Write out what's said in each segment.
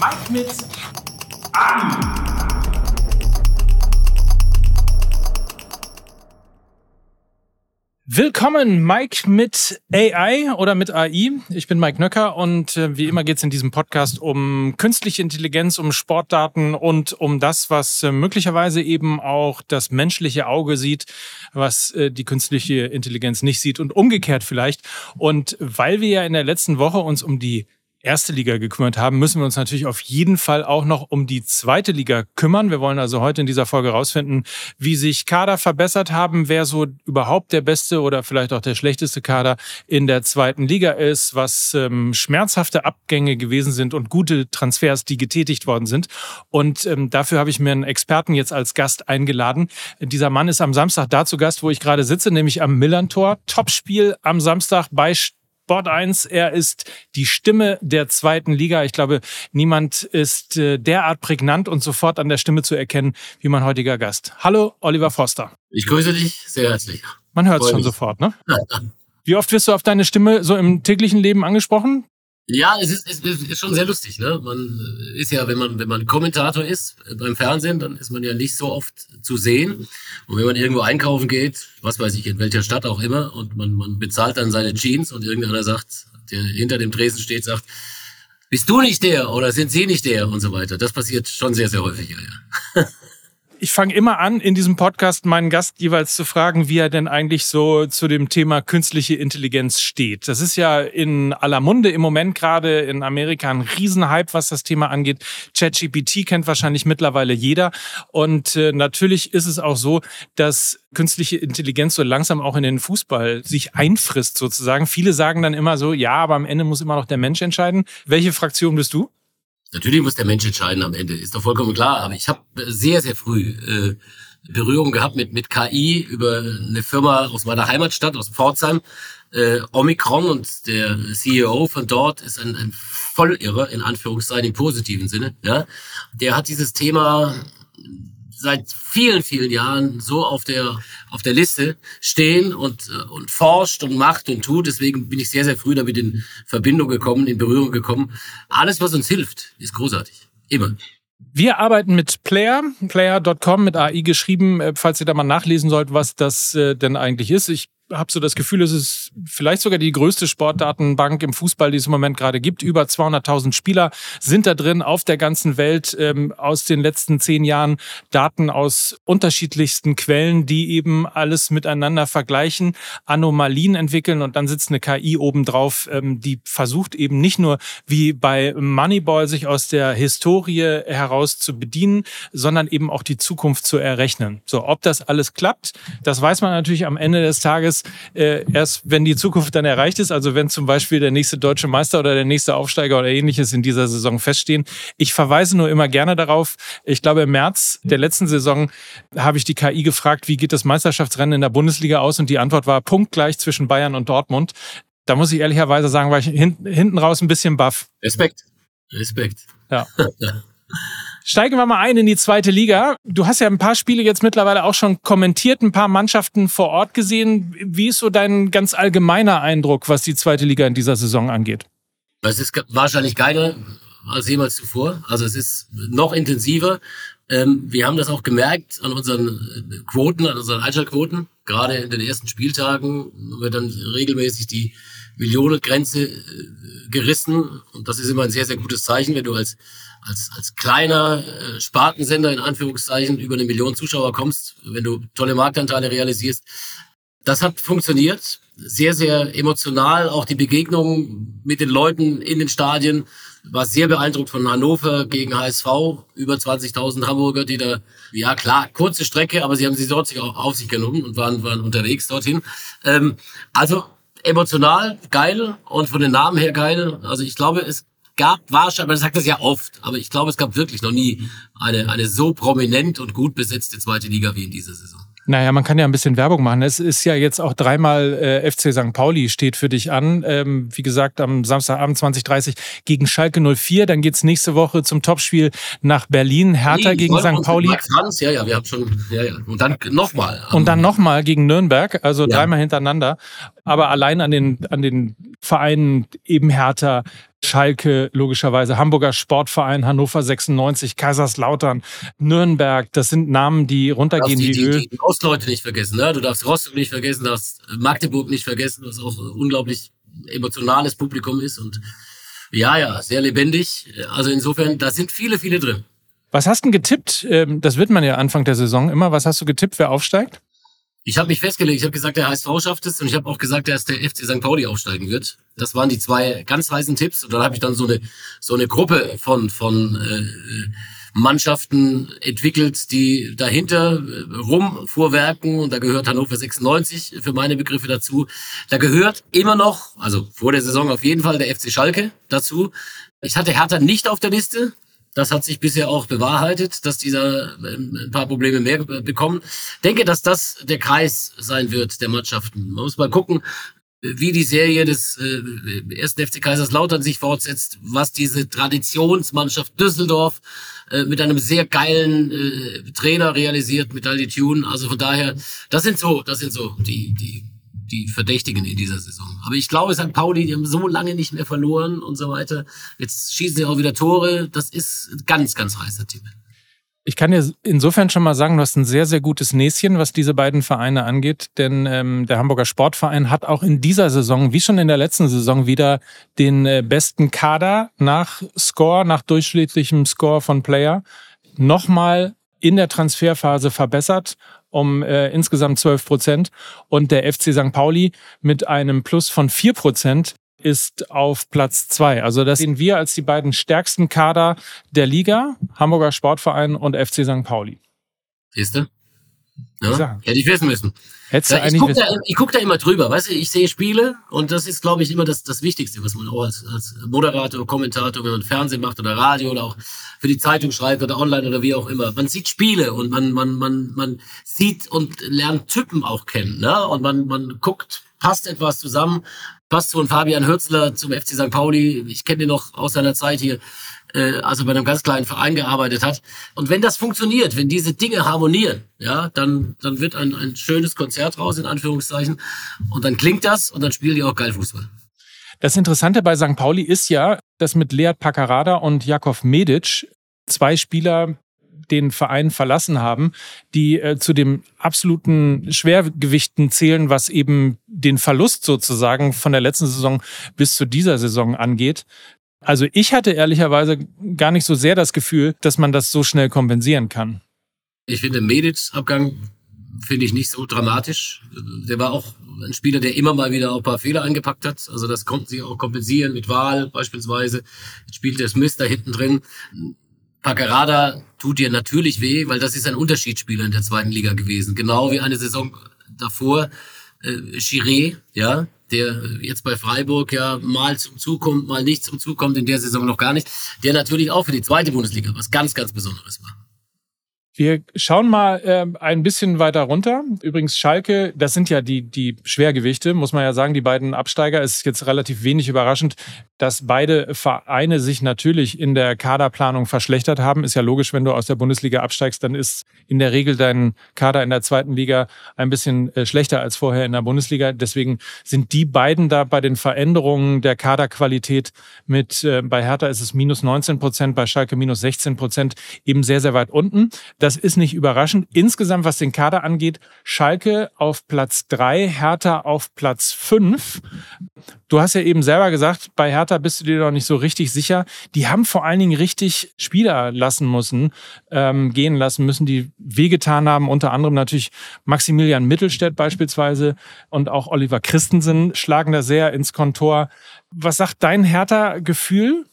Mike mit Abi. Willkommen, Mike mit AI oder mit AI. Ich bin Mike Nöcker und äh, wie immer geht es in diesem Podcast um künstliche Intelligenz, um Sportdaten und um das, was äh, möglicherweise eben auch das menschliche Auge sieht, was äh, die künstliche Intelligenz nicht sieht und umgekehrt vielleicht. Und weil wir ja in der letzten Woche uns um die erste Liga gekümmert haben, müssen wir uns natürlich auf jeden Fall auch noch um die zweite Liga kümmern. Wir wollen also heute in dieser Folge herausfinden, wie sich Kader verbessert haben, wer so überhaupt der beste oder vielleicht auch der schlechteste Kader in der zweiten Liga ist, was ähm, schmerzhafte Abgänge gewesen sind und gute Transfers, die getätigt worden sind. Und ähm, dafür habe ich mir einen Experten jetzt als Gast eingeladen. Dieser Mann ist am Samstag da Gast, wo ich gerade sitze, nämlich am Millantor. Topspiel am Samstag bei Sport 1. Er ist die Stimme der zweiten Liga. Ich glaube, niemand ist äh, derart prägnant und sofort an der Stimme zu erkennen wie mein heutiger Gast. Hallo, Oliver Foster. Ich grüße dich sehr herzlich. Man hört es schon sofort, ne? Wie oft wirst du auf deine Stimme so im täglichen Leben angesprochen? Ja, es ist, es ist schon sehr lustig. Ne? Man ist ja, wenn man wenn man Kommentator ist äh, beim Fernsehen, dann ist man ja nicht so oft zu sehen. Und wenn man irgendwo einkaufen geht, was weiß ich in welcher Stadt auch immer, und man man bezahlt dann seine Jeans und irgendeiner sagt, der hinter dem Tresen steht, sagt, bist du nicht der oder sind Sie nicht der und so weiter. Das passiert schon sehr sehr häufig. Ja, ja. ich fange immer an, in diesem Podcast meinen Gast jeweils zu fragen, wie er denn eigentlich so zu dem Thema künstliche Intelligenz steht. Das ist ja in aller Munde im Moment gerade in Amerika ein Riesenhype, was das Thema angeht. ChatGPT kennt wahrscheinlich mittlerweile jeder. Und äh, natürlich ist es auch so, dass künstliche Intelligenz so langsam auch in den Fußball sich einfrisst sozusagen. Viele sagen dann immer so, ja, aber am Ende muss immer noch der Mensch entscheiden. Welche Fraktion bist du? Natürlich muss der Mensch entscheiden am Ende, ist doch vollkommen klar. Aber ich habe sehr, sehr früh äh, Berührung gehabt mit, mit KI über eine Firma aus meiner Heimatstadt, aus Pforzheim, äh, Omicron und der CEO von dort ist ein, ein Vollirrer, in Anführungszeichen im positiven Sinne. Ja, Der hat dieses Thema seit vielen, vielen Jahren so auf der, auf der Liste stehen und, äh, und forscht und macht und tut. Deswegen bin ich sehr, sehr früh damit in Verbindung gekommen, in Berührung gekommen. Alles, was uns hilft, ist großartig. Immer. Wir arbeiten mit Player, player.com mit AI geschrieben, äh, falls ihr da mal nachlesen sollt, was das äh, denn eigentlich ist. Ich habe so das Gefühl, es ist vielleicht sogar die größte Sportdatenbank im Fußball, die es im Moment gerade gibt. Über 200.000 Spieler sind da drin auf der ganzen Welt ähm, aus den letzten zehn Jahren Daten aus unterschiedlichsten Quellen, die eben alles miteinander vergleichen, Anomalien entwickeln und dann sitzt eine KI obendrauf, ähm, die versucht eben nicht nur wie bei Moneyball sich aus der Historie heraus zu bedienen, sondern eben auch die Zukunft zu errechnen. So, ob das alles klappt, das weiß man natürlich am Ende des Tages äh, erst wenn die Zukunft dann erreicht ist, also wenn zum Beispiel der nächste deutsche Meister oder der nächste Aufsteiger oder ähnliches in dieser Saison feststehen. Ich verweise nur immer gerne darauf. Ich glaube, im März der letzten Saison habe ich die KI gefragt, wie geht das Meisterschaftsrennen in der Bundesliga aus? Und die Antwort war punktgleich zwischen Bayern und Dortmund. Da muss ich ehrlicherweise sagen, war ich hinten raus ein bisschen baff. Respekt. Respekt. Ja. Steigen wir mal ein in die zweite Liga. Du hast ja ein paar Spiele jetzt mittlerweile auch schon kommentiert, ein paar Mannschaften vor Ort gesehen. Wie ist so dein ganz allgemeiner Eindruck, was die zweite Liga in dieser Saison angeht? Es ist wahrscheinlich geiler als jemals zuvor. Also es ist noch intensiver. Ähm, wir haben das auch gemerkt an unseren äh, Quoten, an unseren Einschaltquoten. Gerade in den ersten Spieltagen haben wir dann regelmäßig die Millionengrenze äh, gerissen. Und das ist immer ein sehr, sehr gutes Zeichen, wenn du als als, als kleiner äh, Spartensender in Anführungszeichen über eine Million Zuschauer kommst, wenn du tolle Marktanteile realisierst. Das hat funktioniert. Sehr, sehr emotional. Auch die Begegnung mit den Leuten in den Stadien war sehr beeindruckt von Hannover gegen HSV. Über 20.000 Hamburger, die da, ja klar, kurze Strecke, aber sie haben sie dort auch auf sich genommen und waren, waren unterwegs dorthin. Ähm, also emotional geil und von den Namen her geil. Also ich glaube, es gab wahrscheinlich, man sagt das ja oft, aber ich glaube, es gab wirklich noch nie eine, eine so prominent und gut besetzte zweite Liga wie in dieser Saison. Naja, man kann ja ein bisschen Werbung machen. Es ist ja jetzt auch dreimal äh, FC St. Pauli steht für dich an. Ähm, wie gesagt, am Samstagabend 2030 gegen Schalke 04. Dann geht's nächste Woche zum Topspiel nach Berlin. Hertha nee, gegen St. Pauli. Franz, ja, ja, wir haben schon, ja, ja. Und dann nochmal. Und dann nochmal gegen Nürnberg, also ja. dreimal hintereinander. Aber allein an den, an den Vereinen eben Hertha, Schalke, logischerweise Hamburger Sportverein, Hannover 96, Kaiserslautern, Nürnberg. Das sind Namen, die runtergehen wie Öl. Die, die Ostleute nicht vergessen. Ne? Du darfst Rostock nicht vergessen, du darfst Magdeburg nicht vergessen, was auch ein unglaublich emotionales Publikum ist. Und ja, ja, sehr lebendig. Also insofern, da sind viele, viele drin. Was hast du denn getippt? Ähm, das wird man ja Anfang der Saison immer. Was hast du getippt, wer aufsteigt? Ich habe mich festgelegt, ich habe gesagt, der HSV schafft es und ich habe auch gesagt, dass der FC St. Pauli aufsteigen wird. Das waren die zwei ganz heißen Tipps und dann habe ich dann so eine so eine Gruppe von von äh, Mannschaften entwickelt, die dahinter äh, rumvorwerken und da gehört Hannover 96 für meine Begriffe dazu. Da gehört immer noch, also vor der Saison auf jeden Fall der FC Schalke dazu. Ich hatte Hertha nicht auf der Liste, das hat sich bisher auch bewahrheitet, dass dieser ähm, ein paar Probleme mehr bekommen. Denke, dass das der Kreis sein wird der Mannschaften. Man muss mal gucken, wie die Serie des äh, ersten FC Kaiserslautern sich fortsetzt, was diese Traditionsmannschaft Düsseldorf äh, mit einem sehr geilen äh, Trainer realisiert, mit Aldi Tune. Also von daher, das sind so, das sind so die, die die Verdächtigen in dieser Saison. Aber ich glaube, St. Pauli, die haben so lange nicht mehr verloren und so weiter. Jetzt schießen sie auch wieder Tore. Das ist ganz, ganz heißer Tipp. Ich kann dir insofern schon mal sagen, du hast ein sehr, sehr gutes Näschen, was diese beiden Vereine angeht. Denn ähm, der Hamburger Sportverein hat auch in dieser Saison, wie schon in der letzten Saison, wieder den äh, besten Kader nach Score, nach durchschnittlichem Score von Player, nochmal in der Transferphase verbessert um äh, insgesamt 12 Prozent. Und der FC St. Pauli mit einem Plus von 4 Prozent ist auf Platz zwei. Also das sehen wir als die beiden stärksten Kader der Liga, Hamburger Sportverein und FC St. Pauli. Siehst du? Ja, hätte ich wissen müssen. Hättest ja, ich gucke da, guck da immer drüber, weißt du, ich sehe Spiele und das ist, glaube ich, immer das, das Wichtigste, was man auch als, als Moderator, Kommentator, wenn man Fernsehen macht oder Radio oder auch für die Zeitung schreibt oder online oder wie auch immer. Man sieht Spiele und man, man, man, man sieht und lernt Typen auch kennen, ne? Und man, man guckt, passt etwas zusammen, passt von Fabian Hürzler zum FC St. Pauli. Ich kenne den noch aus seiner Zeit hier äh, also bei einem ganz kleinen Verein gearbeitet hat. Und wenn das funktioniert, wenn diese Dinge harmonieren, ja, dann, dann wird ein, ein schönes Konzert raus, in Anführungszeichen. Und dann klingt das und dann spielen die auch geil Fußball. Das Interessante bei St. Pauli ist ja, dass mit Lead Paccarada und Jakov Medic zwei Spieler den Verein verlassen haben, die äh, zu den absoluten Schwergewichten zählen, was eben den Verlust sozusagen von der letzten Saison bis zu dieser Saison angeht. Also ich hatte ehrlicherweise gar nicht so sehr das Gefühl, dass man das so schnell kompensieren kann. Ich finde Medic Abgang finde ich nicht so dramatisch. Der war auch ein Spieler, der immer mal wieder auch ein paar Fehler angepackt hat. Also das konnten sie auch kompensieren mit Wahl beispielsweise. Jetzt spielt der Smith da hinten drin. Paccarada tut dir natürlich weh, weil das ist ein Unterschiedsspieler in der zweiten Liga gewesen. Genau wie eine Saison davor. Äh, Chiré, ja, der jetzt bei Freiburg ja mal zum Zug kommt, mal nicht zum Zug kommt, in der Saison noch gar nicht, der natürlich auch für die zweite Bundesliga was ganz, ganz Besonderes war. Wir schauen mal äh, ein bisschen weiter runter. Übrigens Schalke, das sind ja die, die Schwergewichte, muss man ja sagen, die beiden Absteiger. Es ist jetzt relativ wenig überraschend, dass beide Vereine sich natürlich in der Kaderplanung verschlechtert haben. Ist ja logisch, wenn du aus der Bundesliga absteigst, dann ist in der Regel dein Kader in der zweiten Liga ein bisschen äh, schlechter als vorher in der Bundesliga. Deswegen sind die beiden da bei den Veränderungen der Kaderqualität mit, äh, bei Hertha ist es minus 19 Prozent, bei Schalke minus 16 Prozent eben sehr, sehr weit unten. Das ist nicht überraschend. Insgesamt, was den Kader angeht, Schalke auf Platz drei, Hertha auf Platz fünf. Du hast ja eben selber gesagt, bei Hertha bist du dir noch nicht so richtig sicher. Die haben vor allen Dingen richtig Spieler lassen müssen, ähm, gehen lassen müssen, die wehgetan haben. Unter anderem natürlich Maximilian Mittelstädt beispielsweise und auch Oliver Christensen schlagen da sehr ins Kontor. Was sagt dein Hertha-Gefühl?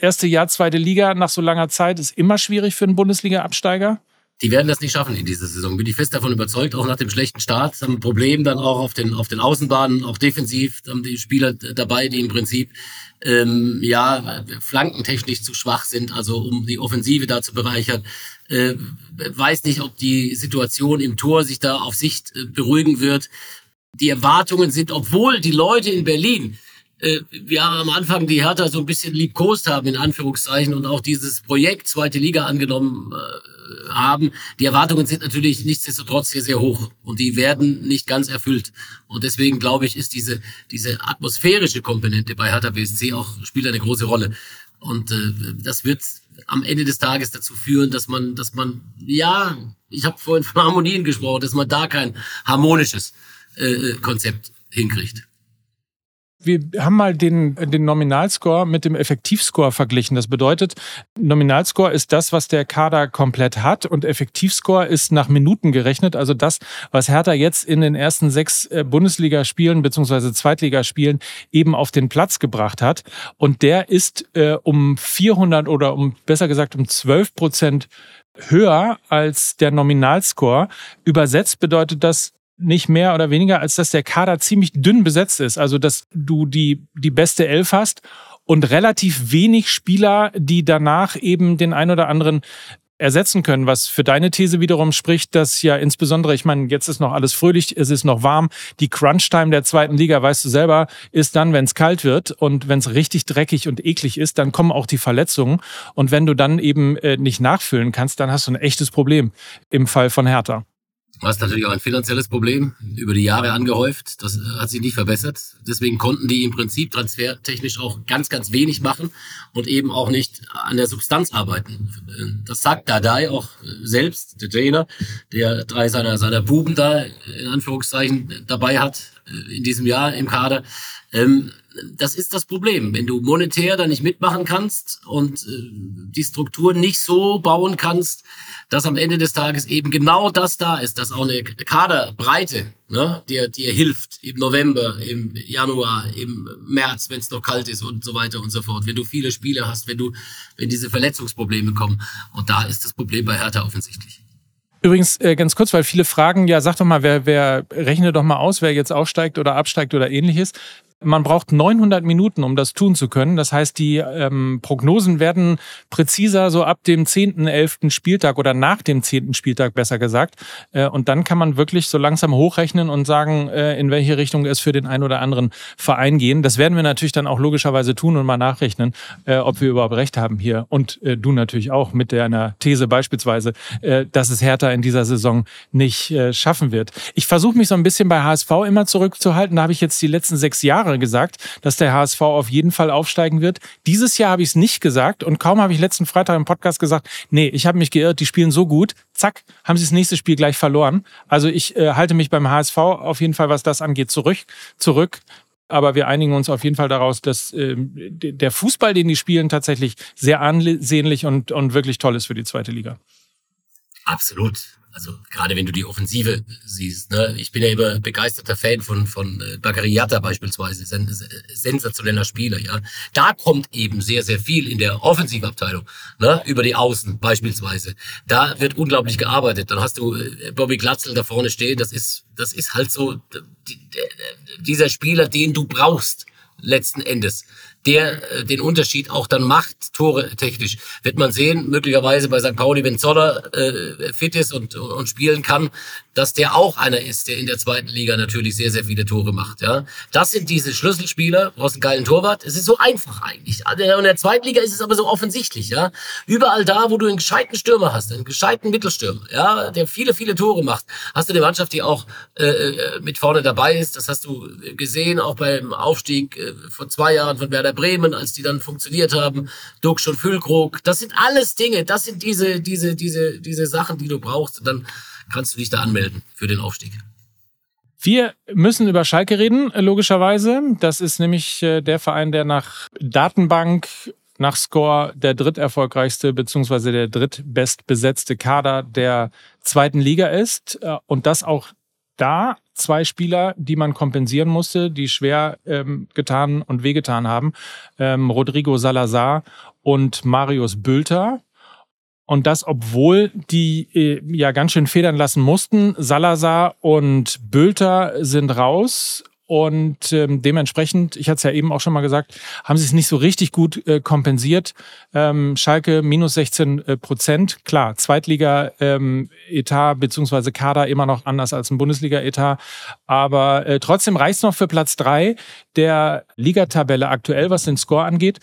Erste Jahr zweite Liga nach so langer Zeit ist immer schwierig für einen Bundesliga-Absteiger? Die werden das nicht schaffen in dieser Saison. Bin ich fest davon überzeugt, auch nach dem schlechten Start. Haben ein Problem dann auch auf den, auf den Außenbahnen, auch defensiv. Haben die Spieler dabei, die im Prinzip ähm, ja flankentechnisch zu schwach sind, also um die Offensive da zu bereichern. Äh, weiß nicht, ob die Situation im Tor sich da auf Sicht äh, beruhigen wird. Die Erwartungen sind, obwohl die Leute in Berlin äh, wir am Anfang die Hertha so ein bisschen liebkost haben, in Anführungszeichen, und auch dieses Projekt zweite Liga angenommen äh, haben. Die Erwartungen sind natürlich nichtsdestotrotz sehr, sehr hoch und die werden nicht ganz erfüllt. Und deswegen glaube ich, ist diese, diese atmosphärische Komponente bei Hertha BSC auch, spielt eine große Rolle. Und äh, das wird am Ende des Tages dazu führen, dass man, dass man, ja, ich habe vorhin von Harmonien gesprochen, dass man da kein harmonisches äh, Konzept hinkriegt. Wir haben mal den, den Nominalscore mit dem Effektivscore verglichen. Das bedeutet, Nominalscore ist das, was der Kader komplett hat und Effektivscore ist nach Minuten gerechnet. Also das, was Hertha jetzt in den ersten sechs äh, Bundesligaspielen bzw. Zweitligaspielen eben auf den Platz gebracht hat. Und der ist äh, um 400 oder um besser gesagt um 12 Prozent höher als der Nominalscore. Übersetzt bedeutet das, nicht mehr oder weniger, als dass der Kader ziemlich dünn besetzt ist. Also, dass du die, die beste Elf hast und relativ wenig Spieler, die danach eben den ein oder anderen ersetzen können, was für deine These wiederum spricht, dass ja insbesondere, ich meine, jetzt ist noch alles fröhlich, es ist noch warm, die Crunch-Time der zweiten Liga, weißt du selber, ist dann, wenn es kalt wird und wenn es richtig dreckig und eklig ist, dann kommen auch die Verletzungen und wenn du dann eben äh, nicht nachfüllen kannst, dann hast du ein echtes Problem im Fall von Hertha. Hast natürlich auch ein finanzielles Problem, über die Jahre angehäuft. Das hat sich nicht verbessert. Deswegen konnten die im Prinzip transfertechnisch auch ganz, ganz wenig machen und eben auch nicht an der Substanz arbeiten. Das sagt Dadai auch selbst, der Trainer, der drei seiner, seiner Buben da in Anführungszeichen dabei hat äh, in diesem Jahr im Kader. Ähm, das ist das Problem. Wenn du monetär da nicht mitmachen kannst und äh, die Struktur nicht so bauen kannst, dass am Ende des Tages eben genau das da ist, dass auch eine Kaderbreite ne, dir, dir hilft im November, im Januar, im März, wenn es noch kalt ist und so weiter und so fort. Wenn du viele Spiele hast, wenn du, wenn diese Verletzungsprobleme kommen. Und da ist das Problem bei Hertha offensichtlich. Übrigens, äh, ganz kurz, weil viele fragen, ja, sag doch mal, wer, wer rechne doch mal aus, wer jetzt aufsteigt oder absteigt oder ähnliches. Man braucht 900 Minuten, um das tun zu können. Das heißt, die ähm, Prognosen werden präziser so ab dem 10., 11. Spieltag oder nach dem 10. Spieltag besser gesagt. Äh, und dann kann man wirklich so langsam hochrechnen und sagen, äh, in welche Richtung es für den einen oder anderen Verein gehen. Das werden wir natürlich dann auch logischerweise tun und mal nachrechnen, äh, ob wir überhaupt recht haben hier. Und äh, du natürlich auch mit deiner These beispielsweise, äh, dass es Hertha in dieser Saison nicht äh, schaffen wird. Ich versuche mich so ein bisschen bei HSV immer zurückzuhalten. Da habe ich jetzt die letzten sechs Jahre Jahre gesagt, dass der HSV auf jeden Fall aufsteigen wird. Dieses Jahr habe ich es nicht gesagt und kaum habe ich letzten Freitag im Podcast gesagt, nee, ich habe mich geirrt, die spielen so gut, zack, haben sie das nächste Spiel gleich verloren. Also ich äh, halte mich beim HSV auf jeden Fall, was das angeht, zurück. zurück. Aber wir einigen uns auf jeden Fall daraus, dass äh, der Fußball, den die spielen, tatsächlich sehr ansehnlich und, und wirklich toll ist für die zweite Liga. Absolut also gerade wenn du die Offensive siehst, ne? ich bin ja immer begeisterter Fan von von äh, Bagariata beispielsweise, ein sensationeller Spieler, ja. Da kommt eben sehr sehr viel in der Offensivabteilung, ne? über die Außen beispielsweise. Da wird unglaublich gearbeitet. Dann hast du äh, Bobby Glatzel da vorne stehen. Das ist das ist halt so die, dieser Spieler, den du brauchst letzten Endes der äh, den Unterschied auch dann macht, Tore technisch. Wird man sehen, möglicherweise bei St. Pauli, wenn Zoller äh, fit ist und, und spielen kann, dass der auch einer ist, der in der zweiten Liga natürlich sehr, sehr viele Tore macht. Ja, Das sind diese Schlüsselspieler, du brauchst einen geilen Torwart. Es ist so einfach eigentlich. Also in der zweiten Liga ist es aber so offensichtlich. Ja, Überall da, wo du einen gescheiten Stürmer hast, einen gescheiten Mittelstürmer, ja, der viele, viele Tore macht, hast du eine Mannschaft, die auch äh, äh mit vorne dabei ist. Das hast du gesehen, auch beim Aufstieg äh, vor zwei Jahren von Werder Bremen, als die dann funktioniert haben, Duxch und Füllkrug. Das sind alles Dinge, das sind diese, diese, diese, diese Sachen, die du brauchst. Und dann kannst du dich da anmelden für den Aufstieg. Wir müssen über Schalke reden, logischerweise. Das ist nämlich äh, der Verein, der nach Datenbank, nach Score der dritterfolgreichste bzw. der drittbestbesetzte Kader der zweiten Liga ist. Äh, und das auch da zwei Spieler, die man kompensieren musste, die schwer ähm, getan und wehgetan haben. Ähm, Rodrigo Salazar und Marius Bülter. Und das, obwohl die äh, ja ganz schön federn lassen mussten. Salazar und Bülter sind raus und ähm, dementsprechend, ich hatte es ja eben auch schon mal gesagt, haben sie es nicht so richtig gut äh, kompensiert. Ähm, Schalke minus 16 äh, Prozent. Klar, Zweitliga-Etat ähm, beziehungsweise Kader immer noch anders als ein Bundesliga-Etat. Aber äh, trotzdem reicht es noch für Platz drei der Ligatabelle aktuell, was den Score angeht.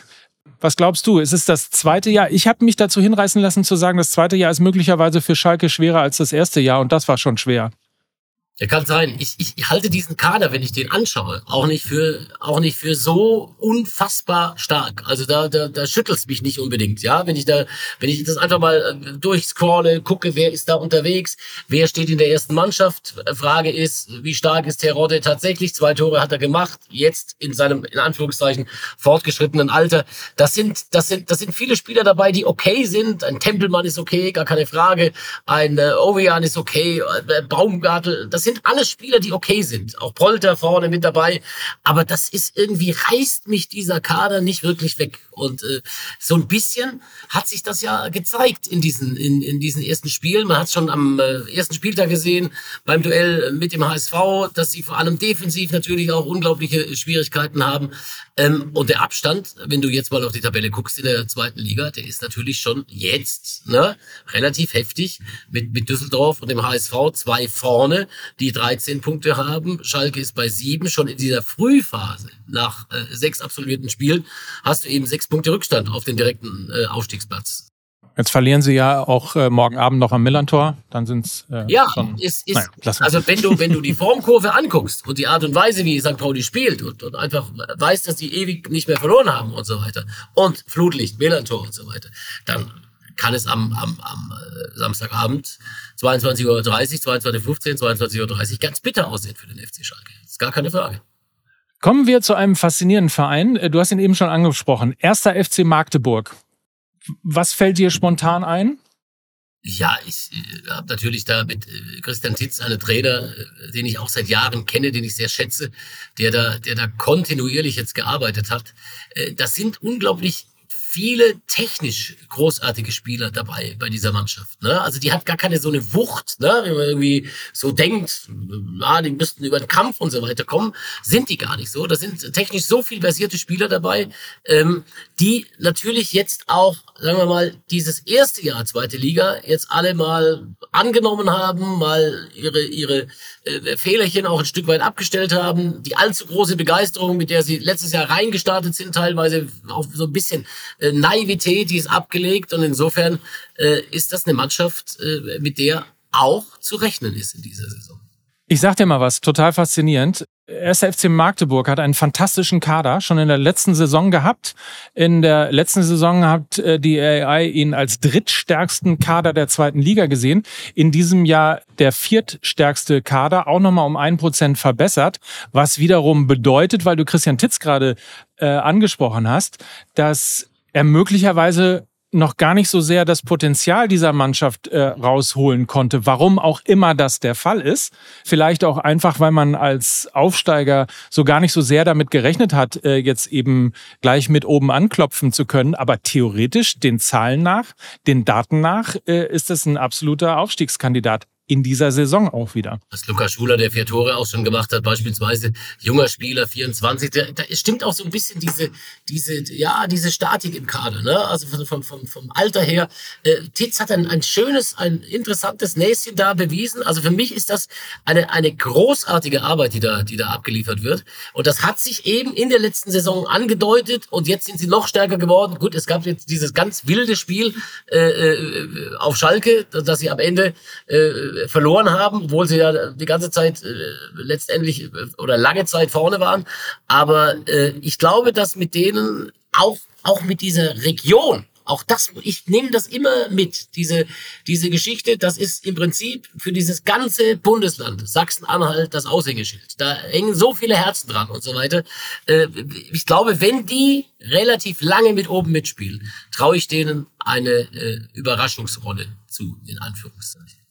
Was glaubst du? Ist es das zweite Jahr? Ich habe mich dazu hinreißen lassen zu sagen, das zweite Jahr ist möglicherweise für Schalke schwerer als das erste Jahr und das war schon schwer. Ja, kann sein. Ich, ich halte diesen Kader, wenn ich den anschaue, auch nicht für, auch nicht für so unfassbar stark. Also da, da, da schüttelt mich nicht unbedingt. Ja, wenn ich da, wenn ich das einfach mal äh, durchscrolle, gucke, wer ist da unterwegs, wer steht in der ersten Mannschaft. Frage ist, wie stark ist Terodde tatsächlich? Zwei Tore hat er gemacht. Jetzt in seinem, in Anführungszeichen, fortgeschrittenen Alter. Das sind, das sind, das sind viele Spieler dabei, die okay sind. Ein Tempelmann ist okay, gar keine Frage. Ein äh, Ovean ist okay. Äh, Baumgartel, das sind alles Spieler, die okay sind. Auch Polter vorne mit dabei. Aber das ist irgendwie, reißt mich dieser Kader nicht wirklich weg. Und äh, so ein bisschen hat sich das ja gezeigt in diesen, in, in diesen ersten Spielen. Man hat es schon am äh, ersten Spieltag gesehen, beim Duell mit dem HSV, dass sie vor allem defensiv natürlich auch unglaubliche Schwierigkeiten haben. Ähm, und der Abstand, wenn du jetzt mal auf die Tabelle guckst in der zweiten Liga, der ist natürlich schon jetzt ne, relativ heftig mit, mit Düsseldorf und dem HSV zwei vorne die 13 Punkte haben. Schalke ist bei sieben. Schon in dieser Frühphase, nach äh, sechs absolvierten Spielen, hast du eben sechs Punkte Rückstand auf den direkten äh, Aufstiegsplatz. Jetzt verlieren sie ja auch äh, morgen Abend noch am Millantor. Dann sind's äh, ja, schon, ist, ist, naja, also wenn du wenn du die Formkurve anguckst und die Art und Weise, wie St. Pauli spielt und, und einfach weißt, dass die ewig nicht mehr verloren haben und so weiter und Flutlicht, Millantor und so weiter, dann kann es am, am, am äh, Samstagabend 22.30 Uhr, 22.15 Uhr, 22.30 Uhr ganz bitter aussehen für den FC Schalke. Das ist gar keine Frage. Kommen wir zu einem faszinierenden Verein. Äh, du hast ihn eben schon angesprochen. Erster FC Magdeburg. Was fällt dir spontan ein? Ja, ich äh, habe natürlich da mit äh, Christian Titz einen Trainer, äh, den ich auch seit Jahren kenne, den ich sehr schätze, der da, der da kontinuierlich jetzt gearbeitet hat. Das sind unglaublich viele technisch großartige Spieler dabei bei dieser Mannschaft. Ne? Also die hat gar keine so eine Wucht, ne? wenn man irgendwie so denkt, ah, die müssten über den Kampf und so weiter kommen, sind die gar nicht so. Da sind technisch so viel versierte Spieler dabei, ähm, die natürlich jetzt auch, sagen wir mal, dieses erste Jahr zweite Liga jetzt alle mal angenommen haben, mal ihre ihre äh, Fehlerchen auch ein Stück weit abgestellt haben, die allzu große Begeisterung, mit der sie letztes Jahr reingestartet sind, teilweise auch so ein bisschen äh, Naivität, die ist abgelegt und insofern äh, ist das eine Mannschaft, äh, mit der auch zu rechnen ist in dieser Saison. Ich sag dir mal was, total faszinierend. 1. FC Magdeburg hat einen fantastischen Kader schon in der letzten Saison gehabt. In der letzten Saison hat äh, die AI ihn als drittstärksten Kader der zweiten Liga gesehen. In diesem Jahr der viertstärkste Kader, auch nochmal um ein Prozent verbessert, was wiederum bedeutet, weil du Christian Titz gerade äh, angesprochen hast, dass er möglicherweise noch gar nicht so sehr das Potenzial dieser Mannschaft äh, rausholen konnte, warum auch immer das der Fall ist. Vielleicht auch einfach, weil man als Aufsteiger so gar nicht so sehr damit gerechnet hat, äh, jetzt eben gleich mit oben anklopfen zu können. Aber theoretisch, den Zahlen nach, den Daten nach, äh, ist es ein absoluter Aufstiegskandidat in dieser Saison auch wieder. Was Lukas Schuler, der vier Tore auch schon gemacht hat, beispielsweise junger Spieler, 24, da, stimmt auch so ein bisschen diese, diese, ja, diese Statik im Kader, ne? Also vom, vom, vom Alter her. Äh, Titz hat ein, ein schönes, ein interessantes Näschen da bewiesen. Also für mich ist das eine, eine großartige Arbeit, die da, die da abgeliefert wird. Und das hat sich eben in der letzten Saison angedeutet und jetzt sind sie noch stärker geworden. Gut, es gab jetzt dieses ganz wilde Spiel äh, äh auf Schalke, dass sie am Ende äh, verloren haben, obwohl sie ja die ganze Zeit äh, letztendlich äh, oder lange Zeit vorne waren. Aber äh, ich glaube, dass mit denen auch auch mit dieser Region auch das, ich nehme das immer mit, diese, diese Geschichte, das ist im Prinzip für dieses ganze Bundesland, Sachsen-Anhalt, das Aushängeschild. Da hängen so viele Herzen dran und so weiter. Äh, ich glaube, wenn die relativ lange mit oben mitspielen, traue ich denen eine äh, Überraschungsrolle zu, in Anführungszeichen.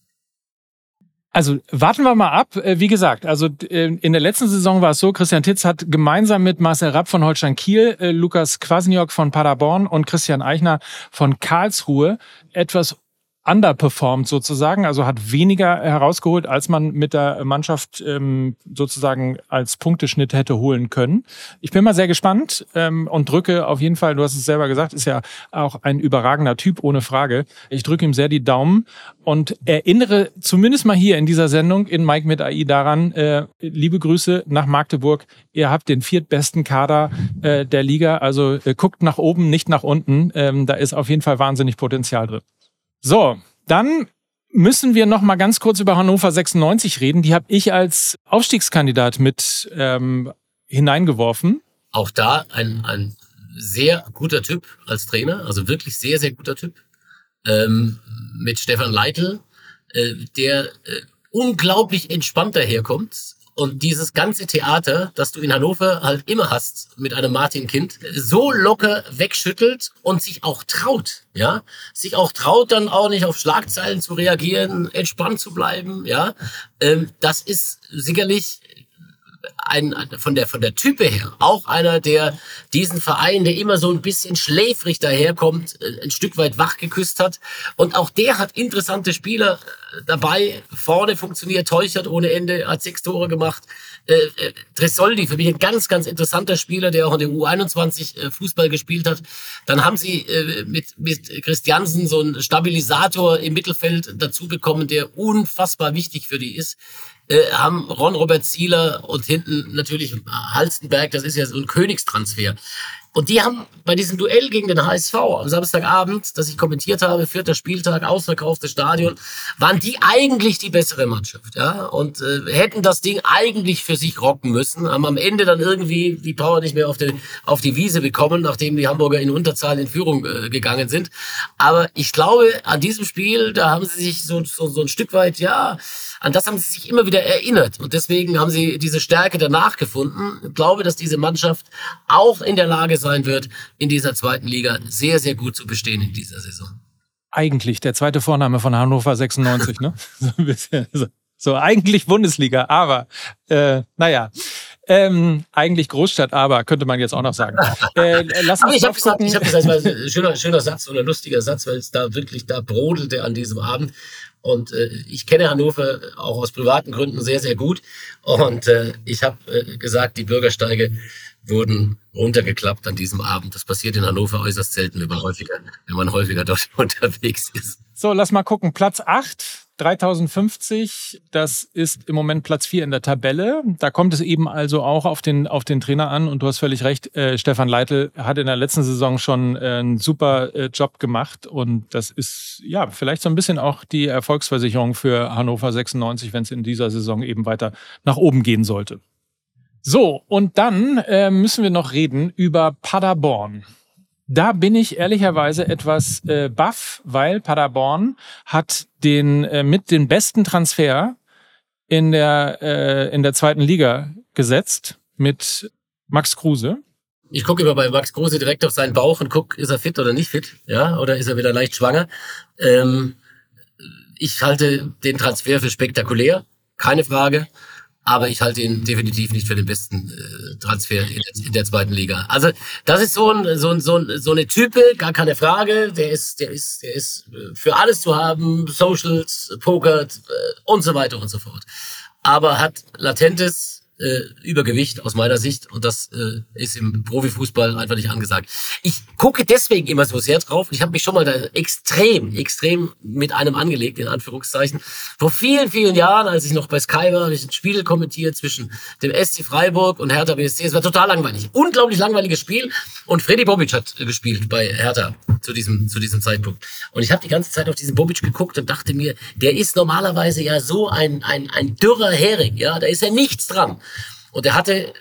Also warten wir mal ab. Äh, wie gesagt, also äh, in der letzten Saison war es so, Christian Titz hat gemeinsam mit Marcel Rapp von Holstein Kiel, äh, Lukas Kwasniok von Paderborn und Christian Eichner von Karlsruhe etwas underperformed sozusagen, also hat weniger herausgeholt, als man mit der Mannschaft ähm, sozusagen als Punkteschnitt hätte holen können. Ich bin mal sehr gespannt ähm, und drücke auf jeden Fall, du hast es selber gesagt, ist ja auch ein überragender Typ, ohne Frage. Ich drücke ihm sehr die Daumen und erinnere zumindest mal hier in dieser Sendung in Mike mit AI daran, äh, liebe Grüße nach Magdeburg, ihr habt den viertbesten Kader äh, der Liga, also äh, guckt nach oben, nicht nach unten, ähm, da ist auf jeden Fall wahnsinnig Potenzial drin. So, dann müssen wir noch mal ganz kurz über Hannover 96 reden. Die habe ich als Aufstiegskandidat mit ähm, hineingeworfen. Auch da ein, ein sehr guter Typ als Trainer, also wirklich sehr, sehr guter Typ. Ähm, mit Stefan Leitl, äh, der äh, unglaublich entspannt daherkommt und dieses ganze Theater, das du in Hannover halt immer hast mit einem Martin Kind, so locker wegschüttelt und sich auch traut, ja, sich auch traut, dann auch nicht auf Schlagzeilen zu reagieren, entspannt zu bleiben, ja, ähm, das ist sicherlich ein, von der, von der Type her, auch einer, der diesen Verein, der immer so ein bisschen schläfrig daherkommt, äh, ein Stück weit wach geküsst hat. Und auch der hat interessante Spieler äh, dabei. Vorne funktioniert Teuchert ohne Ende, hat sechs Tore gemacht. Äh, äh, Tresoldi, für mich ein ganz, ganz interessanter Spieler, der auch in der U21 äh, Fußball gespielt hat. Dann haben sie äh, mit, mit Christiansen so einen Stabilisator im Mittelfeld dazu bekommen, der unfassbar wichtig für die ist äh, haben Ron Robert Zieler und hinten natürlich Halstenberg, das ist ja so ein Königstransfer. Und die haben bei diesem Duell gegen den HSV am Samstagabend, das ich kommentiert habe, vierter Spieltag, ausverkauftes Stadion, waren die eigentlich die bessere Mannschaft, ja, und äh, hätten das Ding eigentlich für sich rocken müssen, haben am Ende dann irgendwie die Power nicht mehr auf, die auf die Wiese bekommen, nachdem die Hamburger in Unterzahl in Führung äh, gegangen sind. Aber ich glaube, an diesem Spiel, da haben sie sich so, so, so ein Stück weit, ja, an das haben sie sich immer wieder erinnert. Und deswegen haben sie diese Stärke danach gefunden. Ich glaube, dass diese Mannschaft auch in der Lage sein wird, in dieser zweiten Liga sehr, sehr gut zu bestehen in dieser Saison. Eigentlich der zweite Vorname von Hannover 96, ne? So ein bisschen. So, so eigentlich Bundesliga, aber äh, naja. Ähm, eigentlich Großstadt, aber könnte man jetzt auch noch sagen. Äh, lass uns aber ich habe gesagt, ich hab gesagt, ein schöner, schöner Satz oder lustiger Satz, weil es da wirklich da brodelte an diesem Abend. Und äh, ich kenne Hannover auch aus privaten Gründen sehr, sehr gut. Und äh, ich habe äh, gesagt, die Bürgersteige wurden runtergeklappt an diesem Abend. Das passiert in Hannover äußerst selten, wenn man häufiger, wenn man häufiger dort unterwegs ist. So, lass mal gucken. Platz 8 3050, das ist im Moment Platz 4 in der Tabelle. Da kommt es eben also auch auf den, auf den Trainer an. Und du hast völlig recht, äh, Stefan Leitl hat in der letzten Saison schon äh, einen super äh, Job gemacht. Und das ist ja vielleicht so ein bisschen auch die Erfolgsversicherung für Hannover 96, wenn es in dieser Saison eben weiter nach oben gehen sollte. So, und dann äh, müssen wir noch reden über Paderborn. Da bin ich ehrlicherweise etwas äh, baff, weil Paderborn hat den äh, mit den besten Transfer in der äh, in der zweiten Liga gesetzt mit Max Kruse. Ich gucke immer bei Max Kruse direkt auf seinen Bauch und guck, ist er fit oder nicht fit, ja, oder ist er wieder leicht schwanger. Ähm, ich halte den Transfer für spektakulär, keine Frage aber ich halte ihn definitiv nicht für den besten äh, Transfer in der, in der, zweiten Liga. Also das ist so ein, so ein, so, ein, so eine Type, gar keine Frage. Der ist, der ist, der ist äh, für alles zu haben, Socials, Pokert äh, und so weiter und so fort. Aber hat latentes äh, Übergewicht aus meiner Sicht und das äh, ist im Profifußball einfach nicht angesagt. Ich gucke deswegen immer so sehr drauf. Ich habe mich schon mal da extrem, extrem mit einem angelegt, in Anführungszeichen. Vor vielen, vielen Jahren, als ich noch bei Sky war, habe ich ein Spiel kommentiert zwischen dem SC Freiburg und Hertha BSC. Es war total langweilig. Unglaublich langweiliges Spiel. Und Freddy Bobic hat gespielt bei Hertha zu diesem, zu diesem Zeitpunkt. Und ich habe die ganze Zeit auf diesen Bobic geguckt und dachte mir, der ist normalerweise ja so ein, ein, ein dürrer Hering. Ja, da ist ja nichts dran. Und er hatte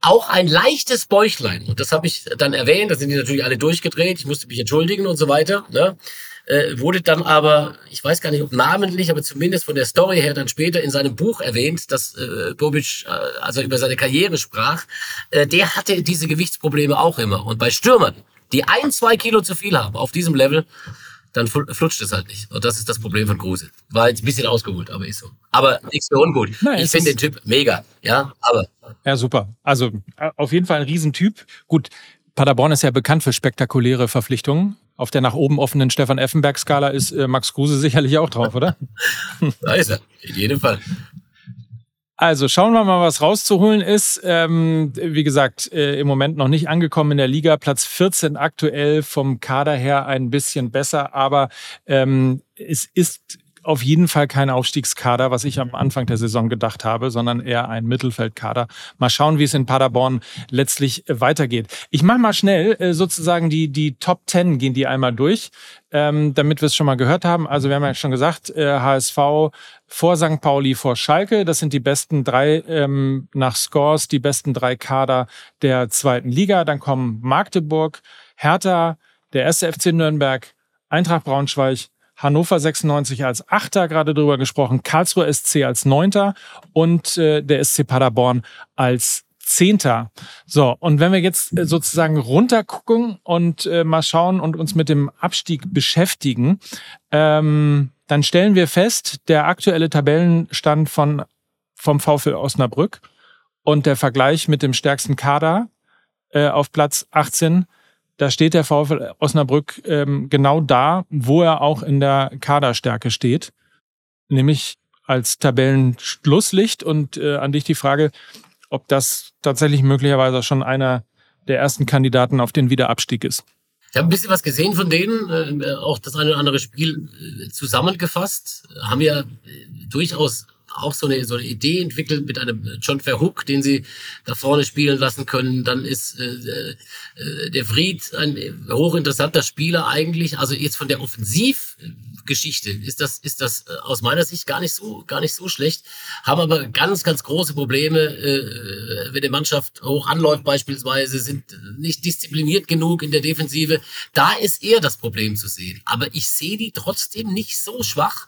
auch ein leichtes Bäuchlein. Und das habe ich dann erwähnt. Da sind die natürlich alle durchgedreht. Ich musste mich entschuldigen und so weiter. Ne? Äh, wurde dann aber, ich weiß gar nicht, ob namentlich, aber zumindest von der Story her dann später in seinem Buch erwähnt, dass äh, Bobic äh, also über seine Karriere sprach. Äh, der hatte diese Gewichtsprobleme auch immer. Und bei Stürmern, die ein, zwei Kilo zu viel haben auf diesem Level, dann flutscht es halt nicht. Und das ist das Problem von Kruse. War jetzt ein bisschen ausgeholt, aber ist so. Aber nichts für ungut. Nein, ich finde den Typ mega, ja, aber. Ja, super. Also äh, auf jeden Fall ein Riesentyp. Gut, Paderborn ist ja bekannt für spektakuläre Verpflichtungen. auf der nach oben offenen Stefan Effenberg-Skala ist äh, Max Kruse sicherlich auch drauf, oder? da ist er, in jedem Fall. Also schauen wir mal, was rauszuholen ist. Ähm, wie gesagt, äh, im Moment noch nicht angekommen in der Liga. Platz 14 aktuell vom Kader her ein bisschen besser, aber ähm, es ist auf jeden Fall kein Aufstiegskader, was ich am Anfang der Saison gedacht habe, sondern eher ein Mittelfeldkader. Mal schauen, wie es in Paderborn letztlich äh, weitergeht. Ich mache mal schnell äh, sozusagen die, die Top 10 gehen die einmal durch, ähm, damit wir es schon mal gehört haben. Also wir haben ja schon gesagt, HSV äh, vor St. Pauli, vor Schalke. Das sind die besten drei ähm, nach Scores, die besten drei Kader der zweiten Liga. Dann kommen Magdeburg, Hertha, der erste FC Nürnberg, Eintracht Braunschweig, Hannover 96 als Achter, gerade drüber gesprochen, Karlsruhe SC als Neunter und äh, der SC Paderborn als Zehnter. So, und wenn wir jetzt äh, sozusagen runtergucken und äh, mal schauen und uns mit dem Abstieg beschäftigen, ähm, dann stellen wir fest, der aktuelle Tabellenstand von, vom VfL Osnabrück und der Vergleich mit dem stärksten Kader äh, auf Platz 18 da steht der VfL Osnabrück ähm, genau da, wo er auch in der Kaderstärke steht, nämlich als Tabellenschlusslicht. Und äh, an dich die Frage, ob das tatsächlich möglicherweise schon einer der ersten Kandidaten auf den Wiederabstieg ist. Ich habe ein bisschen was gesehen von denen, äh, auch das eine oder andere Spiel äh, zusammengefasst. Haben ja äh, durchaus auch so eine, so eine Idee entwickelt mit einem John Verhook, den sie da vorne spielen lassen können. Dann ist äh, äh, der Fried ein hochinteressanter Spieler eigentlich. Also jetzt von der Offensivgeschichte ist das, ist das äh, aus meiner Sicht gar nicht so, gar nicht so schlecht. Haben aber ganz, ganz große Probleme, äh, wenn die Mannschaft hoch anläuft beispielsweise, sind nicht diszipliniert genug in der Defensive. Da ist eher das Problem zu sehen. Aber ich sehe die trotzdem nicht so schwach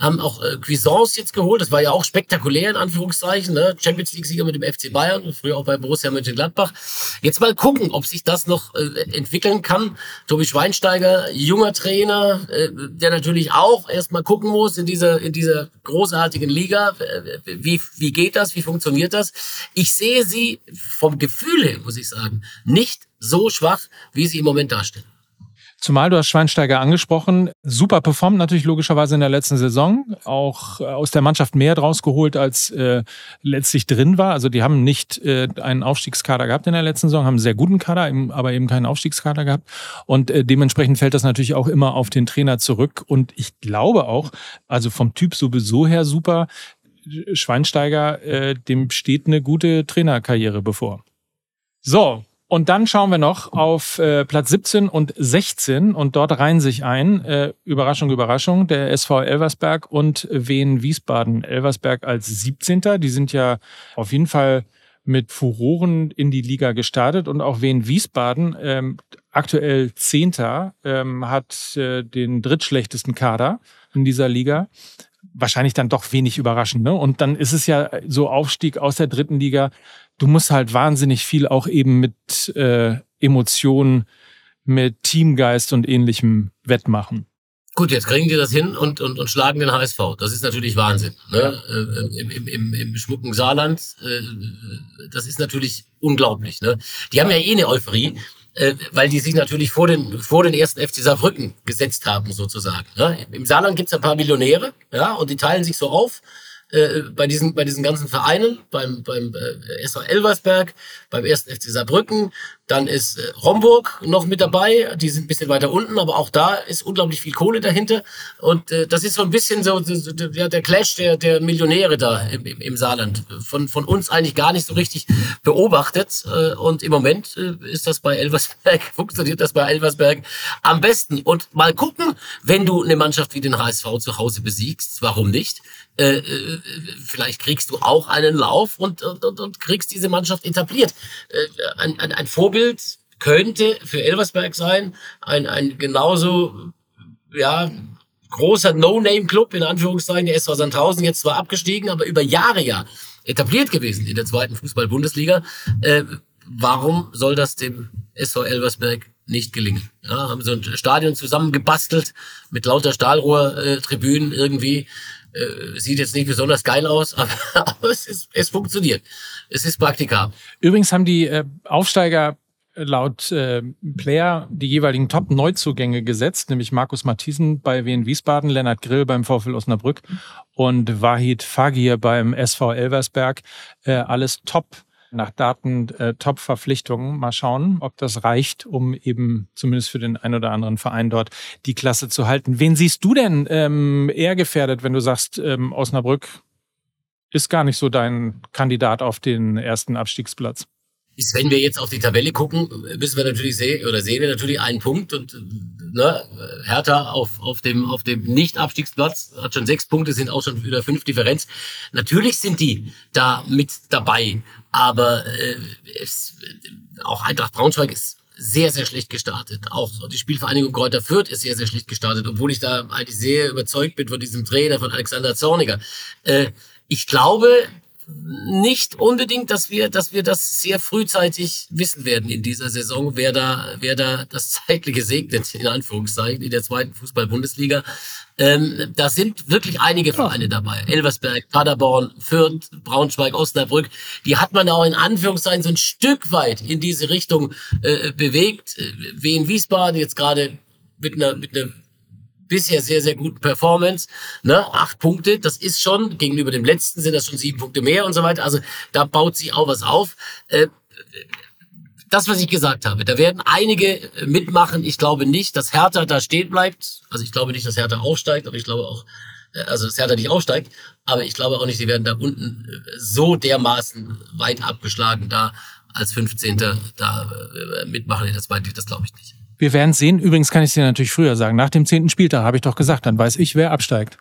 haben auch äh, Cuisance jetzt geholt. Das war ja auch spektakulär in Anführungszeichen. Ne? Champions League-Sieger mit dem FC Bayern, früher auch bei Borussia Mönchengladbach. Jetzt mal gucken, ob sich das noch äh, entwickeln kann. Tobi Schweinsteiger, junger Trainer, äh, der natürlich auch erstmal gucken muss in dieser, in dieser großartigen Liga. Äh, wie, wie geht das? Wie funktioniert das? Ich sehe sie vom Gefühl her, muss ich sagen, nicht so schwach, wie sie im Moment darstellen. Zumal du hast Schweinsteiger angesprochen. Super performt natürlich logischerweise in der letzten Saison. Auch äh, aus der Mannschaft mehr draus geholt, als äh, letztlich drin war. Also die haben nicht äh, einen Aufstiegskader gehabt in der letzten Saison, haben einen sehr guten Kader, aber eben keinen Aufstiegskader gehabt. Und äh, dementsprechend fällt das natürlich auch immer auf den Trainer zurück. Und ich glaube auch, also vom Typ sowieso her super, Schweinsteiger, äh, dem steht eine gute Trainerkarriere bevor. So, und dann schauen wir noch auf äh, Platz 17 und 16 und dort reihen sich ein, äh, Überraschung, Überraschung, der SV Elversberg und Wien Wiesbaden. Elversberg als 17. Die sind ja auf jeden Fall mit Furoren in die Liga gestartet und auch Wien Wiesbaden, ähm, aktuell Zehnter, ähm, hat äh, den drittschlechtesten Kader in dieser Liga wahrscheinlich dann doch wenig überraschend. Ne? Und dann ist es ja so Aufstieg aus der dritten Liga du musst halt wahnsinnig viel auch eben mit äh, Emotionen, mit Teamgeist und ähnlichem wettmachen. Gut, jetzt kriegen die das hin und, und, und schlagen den HSV. Das ist natürlich Wahnsinn. Ne? Ja. Äh, Im, im, im, Im schmucken Saarland, äh, das ist natürlich unglaublich. Ne? Die haben ja eh eine Euphorie, äh, weil die sich natürlich vor den, vor den ersten FC Saarbrücken gesetzt haben, sozusagen. Ne? Im Saarland gibt's ein paar Millionäre, ja, und die teilen sich so auf äh, bei diesen bei diesen ganzen Vereinen, beim beim äh, SV Elversberg, beim ersten FC Saarbrücken, dann ist äh, Homburg noch mit dabei, die sind ein bisschen weiter unten, aber auch da ist unglaublich viel Kohle dahinter. Und äh, das ist so ein bisschen so, so, so der, der Clash der der Millionäre da im, im, im Saarland. Von von uns eigentlich gar nicht so richtig beobachtet äh, und im Moment äh, ist das bei Elversberg funktioniert das bei Elversberg am besten. Und mal gucken, wenn du eine Mannschaft wie den HSV zu Hause besiegst, warum nicht? Äh, äh, vielleicht kriegst du auch einen Lauf und, und, und, und kriegst diese Mannschaft etabliert. Äh, ein, ein, ein Vorbild könnte für Elversberg sein, ein, ein genauso, ja, großer No-Name-Club, in Anführungszeichen, der SV Sandhausen, jetzt zwar abgestiegen, aber über Jahre ja etabliert gewesen in der zweiten Fußball-Bundesliga. Äh, warum soll das dem SV Elversberg nicht gelingen? Ja, haben so ein Stadion zusammengebastelt mit lauter Stahlrohrtribünen irgendwie. Äh, sieht jetzt nicht besonders geil aus, aber, aber es, ist, es funktioniert. Es ist praktikabel. Übrigens haben die äh, Aufsteiger laut äh, Player die jeweiligen Top-Neuzugänge gesetzt, nämlich Markus Matthiesen bei Wien Wiesbaden, Lennart Grill beim VfL Osnabrück und Wahid Fagir beim SV Elversberg. Äh, alles top nach Daten äh. Mal schauen, ob das reicht, um eben zumindest für den ein oder anderen Verein dort die Klasse zu halten. Wen siehst du denn ähm, eher gefährdet, wenn du sagst, ähm, Osnabrück ist gar nicht so dein Kandidat auf den ersten Abstiegsplatz? wenn wir jetzt auf die Tabelle gucken, müssen wir natürlich sehen oder sehen wir natürlich einen Punkt und ne, Hertha auf, auf dem, auf dem Nicht-Abstiegsplatz hat schon sechs Punkte, sind auch schon wieder fünf Differenz. Natürlich sind die da mit dabei, aber äh, es, auch Eintracht Braunschweig ist sehr, sehr schlecht gestartet. Auch die Spielvereinigung Kräuter Fürth ist sehr, sehr schlecht gestartet, obwohl ich da eigentlich sehr überzeugt bin von diesem Trainer, von Alexander Zorniger. Äh, ich glaube, nicht unbedingt, dass wir, dass wir das sehr frühzeitig wissen werden in dieser Saison, wer da, wer da das Zeitliche segnet, in Anführungszeichen, in der zweiten Fußball-Bundesliga. Ähm, da sind wirklich einige Vereine dabei. Elversberg, Paderborn, Fürth, Braunschweig, Osnabrück. Die hat man auch in Anführungszeichen so ein Stück weit in diese Richtung äh, bewegt. Wie in Wiesbaden jetzt gerade mit einer, mit einer bisher sehr, sehr guten Performance. Ne? Acht Punkte, das ist schon, gegenüber dem letzten sind das schon sieben Punkte mehr und so weiter. Also da baut sich auch was auf. Äh, das, was ich gesagt habe, da werden einige mitmachen. Ich glaube nicht, dass Hertha da stehen bleibt. Also ich glaube nicht, dass Hertha aufsteigt, aber ich glaube auch, äh, also dass Hertha nicht aufsteigt. Aber ich glaube auch nicht, die werden da unten äh, so dermaßen weit abgeschlagen da als 15. da äh, mitmachen in der zweiten Das glaube ich nicht. Wir werden sehen. Übrigens kann ich es dir natürlich früher sagen. Nach dem zehnten Spieltag habe ich doch gesagt, dann weiß ich, wer absteigt.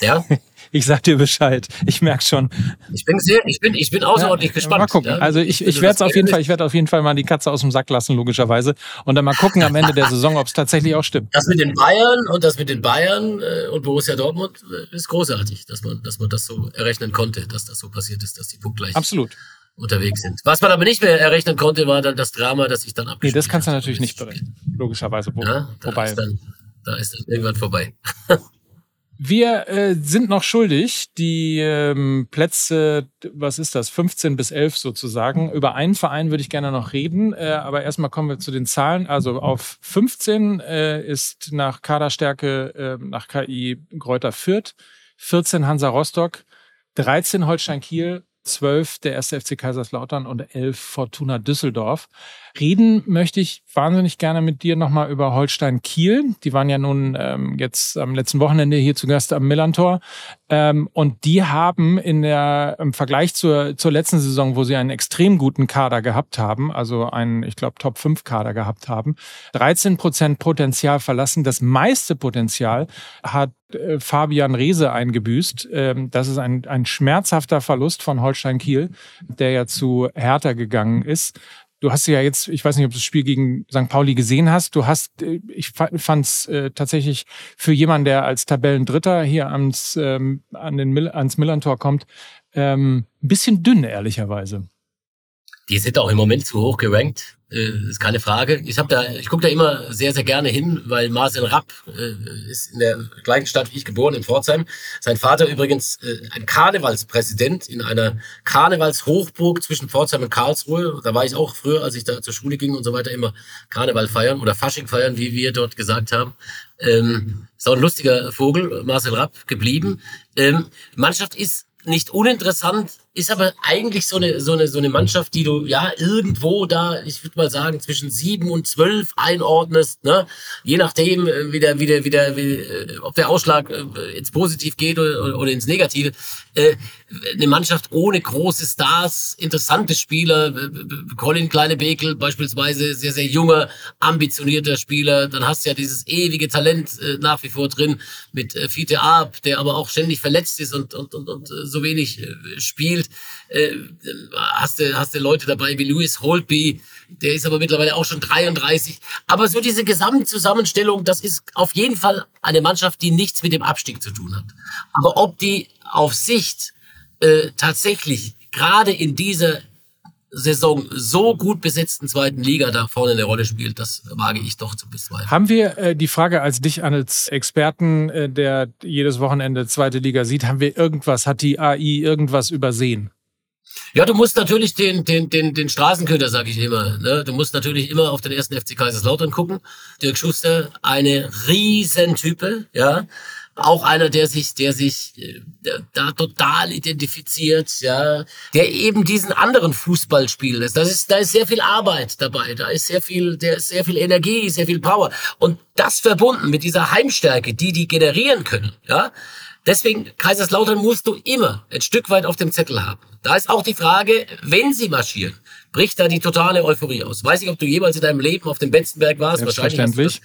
Ja? Ich sag dir Bescheid. Ich merke schon. Ich bin sehr, ich bin, ich bin außerordentlich ja, gespannt. Mal gucken. Ja? Also ich, ich werde es auf jeden Fall, ich werde auf jeden Fall mal die Katze aus dem Sack lassen, logischerweise. Und dann mal gucken am Ende der Saison, ob es tatsächlich auch stimmt. Das mit den Bayern und das mit den Bayern äh, und Borussia Dortmund äh, ist großartig, dass man, dass man das so errechnen konnte, dass das so passiert ist, dass die punktgleich Absolut unterwegs sind. Was man aber nicht mehr errechnen konnte, war dann das Drama, das sich dann abgespielt Nee, das kannst du natürlich nicht berechnen, logischerweise. Wo, ja, da Wobei. Ist dann, da ist dann irgendwann vorbei. Wir äh, sind noch schuldig, die ähm, Plätze, was ist das, 15 bis 11 sozusagen. Über einen Verein würde ich gerne noch reden, äh, aber erstmal kommen wir zu den Zahlen. Also auf 15 äh, ist nach Kaderstärke, äh, nach KI Gräuter Fürth, 14 Hansa Rostock, 13 Holstein Kiel, 12 der erste FC Kaiserslautern und 11 Fortuna Düsseldorf. Reden möchte ich wahnsinnig gerne mit dir nochmal über Holstein Kiel. Die waren ja nun ähm, jetzt am letzten Wochenende hier zu Gast am Millantor. Ähm, und die haben in der, im Vergleich zur, zur letzten Saison, wo sie einen extrem guten Kader gehabt haben, also einen, ich glaube, Top 5 Kader gehabt haben, 13 Prozent Potenzial verlassen. Das meiste Potenzial hat äh, Fabian Reese eingebüßt. Ähm, das ist ein, ein schmerzhafter Verlust von Holstein Kiel, der ja zu Hertha gegangen ist. Du hast ja jetzt, ich weiß nicht, ob du das Spiel gegen St. Pauli gesehen hast. Du hast, äh, ich fand es äh, tatsächlich für jemanden, der als Tabellendritter hier ans, ähm, an den, ans Millantor kommt, ähm, bisschen dünn, ehrlicherweise. Die sind auch im Moment zu hoch gerankt, äh, ist keine Frage. Ich habe da, ich gucke da immer sehr, sehr gerne hin, weil Marcel Rapp äh, ist in der gleichen Stadt wie ich geboren, in Pforzheim. Sein Vater übrigens äh, ein Karnevalspräsident in einer Karnevalshochburg zwischen Pforzheim und Karlsruhe. Da war ich auch früher, als ich da zur Schule ging und so weiter, immer Karneval feiern oder Fasching feiern, wie wir dort gesagt haben. Ähm, ist auch ein lustiger Vogel, Marcel Rapp, geblieben. Ähm, Mannschaft ist nicht uninteressant, ist aber eigentlich so eine, so eine, so eine Mannschaft, die du ja irgendwo da, ich würde mal sagen, zwischen sieben und zwölf einordnest, ne? Je nachdem, äh, wie der, wie der, wie der, wie, äh, ob der Ausschlag äh, ins Positiv geht oder, oder ins Negative. Äh, eine Mannschaft ohne große Stars, interessante Spieler, Colin Kleine-Bekel beispielsweise, sehr, sehr junger, ambitionierter Spieler. Dann hast du ja dieses ewige Talent äh, nach wie vor drin mit äh, Fiete Arp, der aber auch ständig verletzt ist und, und, und, und so wenig äh, spielt gespielt. Äh, hast du hast du Leute dabei wie Louis Holtby, der ist aber mittlerweile auch schon 33. Aber so diese Gesamtzusammenstellung, das ist auf jeden Fall eine Mannschaft, die nichts mit dem Abstieg zu tun hat. Aber ob die auf Sicht äh, tatsächlich gerade in dieser Saison so gut besetzten zweiten Liga da vorne eine Rolle spielt, das wage ich doch zu bezweifeln. Haben wir äh, die Frage als dich als Experten, äh, der jedes Wochenende zweite Liga sieht, haben wir irgendwas, hat die AI irgendwas übersehen? Ja, du musst natürlich den, den, den, den Straßenköder, sag ich immer. Ne? Du musst natürlich immer auf den ersten FC Kaiserslautern gucken. Dirk Schuster, eine Riesentype, ja. Auch einer, der sich, der sich äh, da total identifiziert, ja, der eben diesen anderen Fußball spielen lässt. Das ist, da ist sehr viel Arbeit dabei, da ist sehr viel, der ist sehr viel Energie, sehr viel Power. Und das verbunden mit dieser Heimstärke, die die generieren können, ja, Deswegen, Kaiserslautern musst du immer ein Stück weit auf dem Zettel haben. Da ist auch die Frage, wenn sie marschieren, bricht da die totale Euphorie aus. Weiß nicht, ob du jemals in deinem Leben auf dem Betzenberg warst. Wahrscheinlich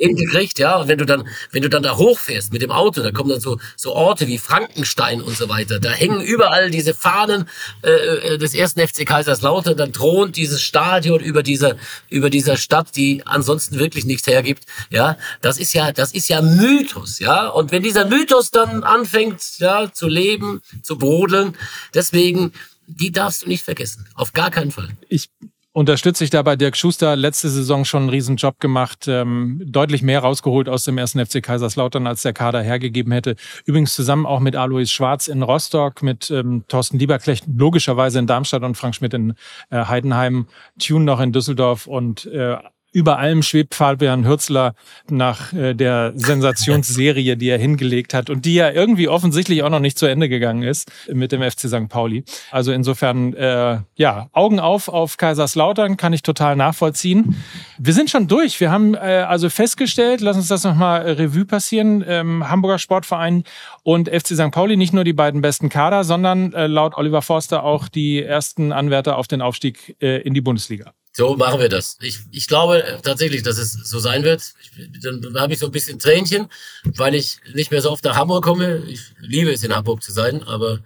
hingekriegt, ja. Und wenn du dann, wenn du dann da hochfährst mit dem Auto, da kommen dann so, so Orte wie Frankenstein und so weiter. Da hängen überall diese Fahnen äh, äh des ersten FC Kaiserslautern. Dann thront dieses Stadion über dieser, über dieser Stadt, die ansonsten wirklich nichts hergibt. Ja, das ist ja, das ist ja Mythos, ja. Und wenn dieser Mythos dann anfängt, ja, zu leben, zu brodeln, deswegen, die darfst du nicht vergessen. Auf gar keinen Fall. Ich unterstütze ich dabei Dirk Schuster. Letzte Saison schon einen riesen Job gemacht, ähm, deutlich mehr rausgeholt aus dem ersten FC Kaiserslautern, als der Kader hergegeben hätte. Übrigens zusammen auch mit Alois Schwarz in Rostock, mit ähm, Thorsten Lieberklecht logischerweise in Darmstadt und Frank Schmidt in äh, Heidenheim, Tune noch in Düsseldorf und äh, über allem schwebt Fabian Hürzler nach äh, der Sensationsserie, die er hingelegt hat und die ja irgendwie offensichtlich auch noch nicht zu Ende gegangen ist mit dem FC St. Pauli. Also insofern, äh, ja, Augen auf auf Kaiserslautern kann ich total nachvollziehen. Wir sind schon durch. Wir haben äh, also festgestellt, lass uns das nochmal Revue passieren, ähm, Hamburger Sportverein und FC St. Pauli nicht nur die beiden besten Kader, sondern äh, laut Oliver Forster auch die ersten Anwärter auf den Aufstieg äh, in die Bundesliga. So machen wir das. Ich, ich glaube tatsächlich, dass es so sein wird. Ich, dann habe ich so ein bisschen Tränchen, weil ich nicht mehr so oft nach Hamburg komme. Ich liebe es, in Hamburg zu sein, aber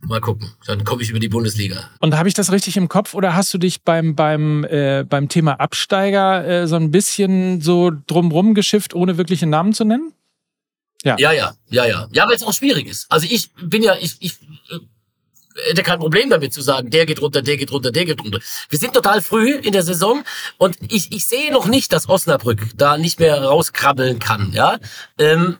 mal gucken. Dann komme ich über die Bundesliga. Und habe ich das richtig im Kopf oder hast du dich beim, beim, äh, beim Thema Absteiger äh, so ein bisschen so drumrum geschifft, ohne wirkliche Namen zu nennen? Ja. Ja, ja, ja, ja. Ja, weil es auch schwierig ist. Also ich bin ja, ich, ich äh, hätte kein Problem damit zu sagen, der geht runter, der geht runter, der geht runter. Wir sind total früh in der Saison und ich, ich sehe noch nicht, dass Osnabrück da nicht mehr rauskrabbeln kann. Ja, ähm,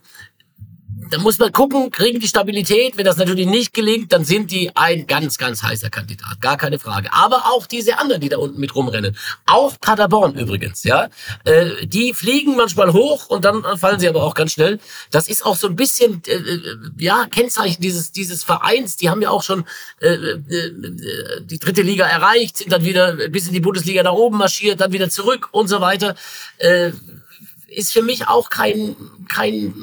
da muss man gucken, kriegen die Stabilität. Wenn das natürlich nicht gelingt, dann sind die ein ganz, ganz heißer Kandidat. Gar keine Frage. Aber auch diese anderen, die da unten mit rumrennen. Auch Paderborn übrigens, ja. Äh, die fliegen manchmal hoch und dann fallen sie aber auch ganz schnell. Das ist auch so ein bisschen, äh, äh ja, Kennzeichen dieses, dieses Vereins. Die haben ja auch schon äh, äh, die dritte Liga erreicht, sind dann wieder bis in die Bundesliga nach oben marschiert, dann wieder zurück und so weiter. Ist für mich auch kein, kein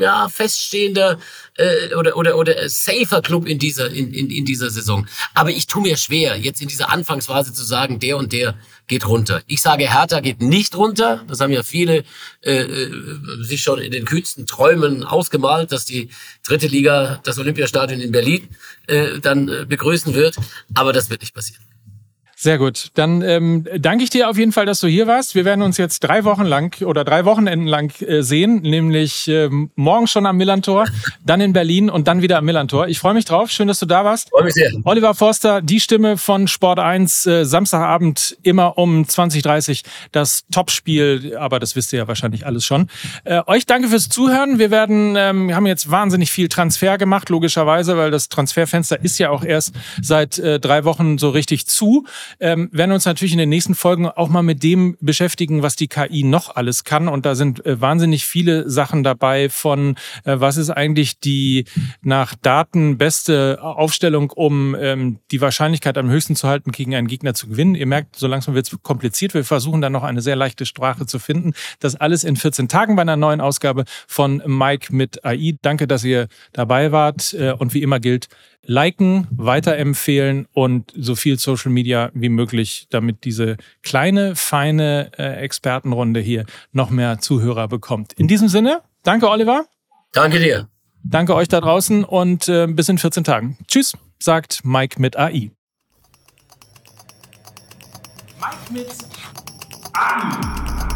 ja, feststehender äh, oder, oder, oder safer Club in dieser, in, in, in dieser Saison. Aber ich tue mir schwer, jetzt in dieser Anfangsphase zu sagen, der und der geht runter. Ich sage, Hertha geht nicht runter. Das haben ja viele äh, äh sich schon in den kühnsten Träumen ausgemalt, dass die dritte Liga das Olympiastadion in Berlin äh, dann äh, begrüßen wird. Aber das wird nicht passieren. Sehr gut. Dann ähm, danke ich dir auf jeden Fall, dass du hier warst. Wir werden uns jetzt drei Wochen lang oder drei Wochenenden lang äh, sehen, nämlich äh, morgen schon am Millantor, dann in Berlin und dann wieder am Millantor. Ich freue mich drauf. Schön, dass du da warst. Freue mich sehr. Oliver Forster, die Stimme von Sport 1, äh, Samstagabend immer um 20.30 das Topspiel, aber das wisst ihr ja wahrscheinlich alles schon. Äh, euch danke fürs Zuhören. Wir werden, ähm, wir haben jetzt wahnsinnig viel Transfer gemacht, logischerweise, weil das Transferfenster ist ja auch erst seit äh, drei Wochen so richtig zu ähm, werden uns natürlich in den nächsten Folgen auch mal mit dem beschäftigen, was die KI noch alles kann. Und da sind äh, wahnsinnig viele Sachen dabei von, äh, was ist eigentlich die nach Daten beste Aufstellung, um ähm, die Wahrscheinlichkeit am höchsten zu halten, gegen einen Gegner zu gewinnen. Ihr merkt, so langsam wird es kompliziert. Wir versuchen da noch eine sehr leichte Sprache zu finden. Das alles in 14 Tagen bei einer neuen Ausgabe von Mike mit AI. Danke, dass ihr dabei wart. Äh, und wie immer gilt, liken, weiterempfehlen und so viel Social Media wie möglich, damit diese kleine, feine äh, Expertenrunde hier noch mehr Zuhörer bekommt. In diesem Sinne, danke Oliver. Danke dir. Danke euch da draußen und äh, bis in 14 Tagen. Tschüss, sagt Mike mit AI. Mike mit AI.